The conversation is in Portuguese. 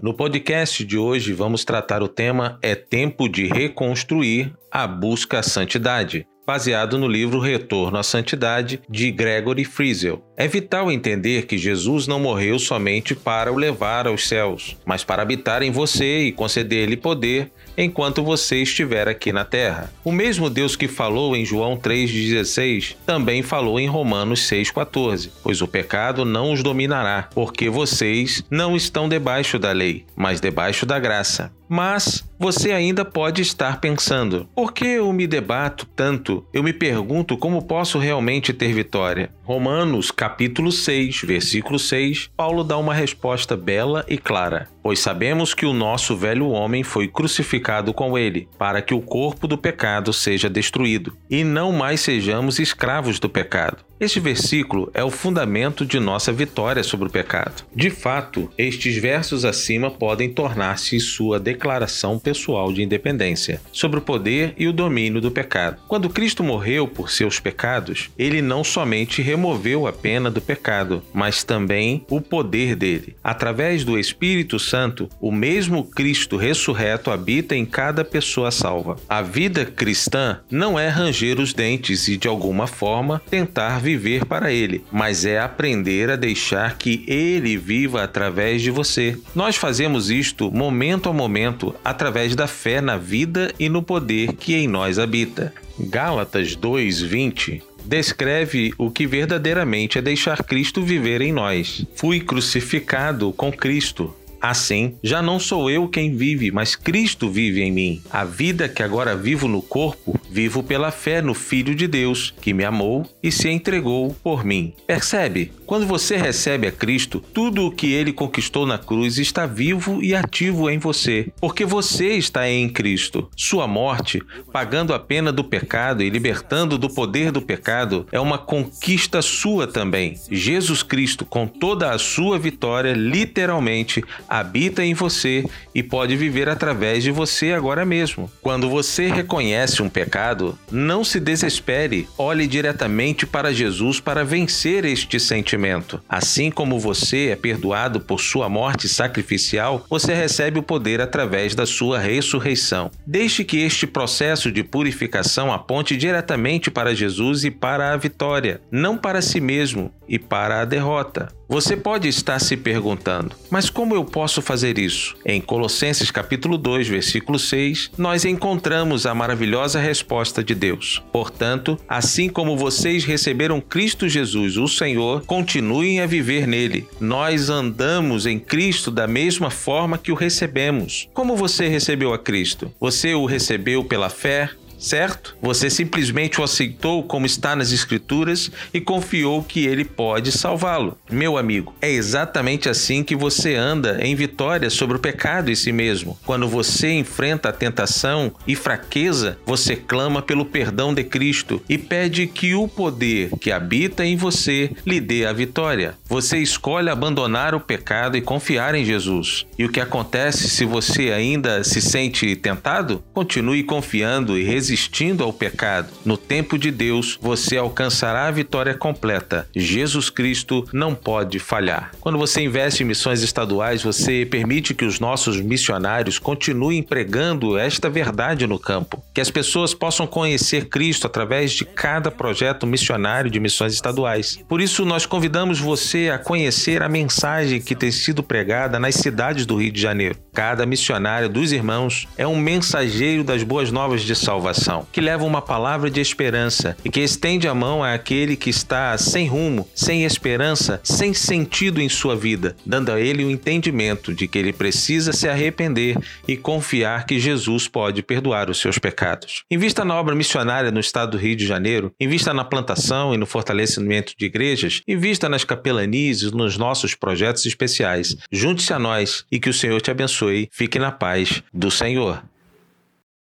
No podcast de hoje vamos tratar o tema É Tempo de Reconstruir a Busca à Santidade baseado no livro Retorno à Santidade de Gregory Friesel. É vital entender que Jesus não morreu somente para o levar aos céus, mas para habitar em você e conceder-lhe poder enquanto você estiver aqui na terra. O mesmo Deus que falou em João 3,16 também falou em Romanos 6,14: Pois o pecado não os dominará, porque vocês não estão debaixo da lei, mas debaixo da graça. Mas você ainda pode estar pensando: por que eu me debato tanto? Eu me pergunto como posso realmente ter vitória. Romanos, 6, versículo 6, Paulo dá uma resposta bela e clara: Pois sabemos que o nosso velho homem foi crucificado com ele, para que o corpo do pecado seja destruído, e não mais sejamos escravos do pecado. Este versículo é o fundamento de nossa vitória sobre o pecado. De fato, estes versos acima podem tornar-se sua declaração pessoal de independência sobre o poder e o domínio do pecado. Quando Cristo morreu por seus pecados, ele não somente removeu a pena do pecado, mas também o poder dele. Através do Espírito Santo, o mesmo Cristo ressurreto habita em cada pessoa salva. A vida cristã não é ranger os dentes e, de alguma forma, tentar viver para Ele, mas é aprender a deixar que Ele viva através de você. Nós fazemos isto momento a momento através da fé na vida e no poder que em nós habita. Gálatas 2:20 descreve o que verdadeiramente é deixar Cristo viver em nós. Fui crucificado com Cristo. Assim, já não sou eu quem vive, mas Cristo vive em mim. A vida que agora vivo no corpo, vivo pela fé no Filho de Deus, que me amou e se entregou por mim. Percebe? Quando você recebe a Cristo, tudo o que ele conquistou na cruz está vivo e ativo em você, porque você está em Cristo. Sua morte, pagando a pena do pecado e libertando do poder do pecado, é uma conquista sua também. Jesus Cristo, com toda a sua vitória, literalmente habita em você e pode viver através de você agora mesmo. Quando você reconhece um pecado, não se desespere, olhe diretamente para Jesus para vencer este sentimento sentimento. Assim como você é perdoado por sua morte sacrificial, você recebe o poder através da sua ressurreição. Deixe que este processo de purificação aponte diretamente para Jesus e para a vitória, não para si mesmo e para a derrota. Você pode estar se perguntando: "Mas como eu posso fazer isso?" Em Colossenses capítulo 2, versículo 6, nós encontramos a maravilhosa resposta de Deus. Portanto, assim como vocês receberam Cristo Jesus, o Senhor, continuem a viver nele. Nós andamos em Cristo da mesma forma que o recebemos. Como você recebeu a Cristo? Você o recebeu pela fé, certo? Você simplesmente o aceitou como está nas Escrituras e confiou que ele pode salvá-lo. Meu amigo, é exatamente assim que você anda em vitória sobre o pecado em si mesmo. Quando você enfrenta a tentação e fraqueza, você clama pelo perdão de Cristo e pede que o poder que habita em você lhe dê a vitória. Você escolhe abandonar o pecado e confiar em Jesus. E o que acontece se você ainda se sente tentado? Continue confiando e resistindo resistindo ao pecado, no tempo de Deus você alcançará a vitória completa. Jesus Cristo não pode falhar. Quando você investe em missões estaduais, você permite que os nossos missionários continuem pregando esta verdade no campo, que as pessoas possam conhecer Cristo através de cada projeto missionário de missões estaduais. Por isso, nós convidamos você a conhecer a mensagem que tem sido pregada nas cidades do Rio de Janeiro. Cada missionário dos irmãos é um mensageiro das boas novas de salvação que leva uma palavra de esperança e que estende a mão àquele que está sem rumo, sem esperança, sem sentido em sua vida, dando a ele o entendimento de que ele precisa se arrepender e confiar que Jesus pode perdoar os seus pecados. Invista na obra missionária no estado do Rio de Janeiro, invista na plantação e no fortalecimento de igrejas, invista nas capelanias e nos nossos projetos especiais. Junte-se a nós e que o Senhor te abençoe. Fique na paz do Senhor.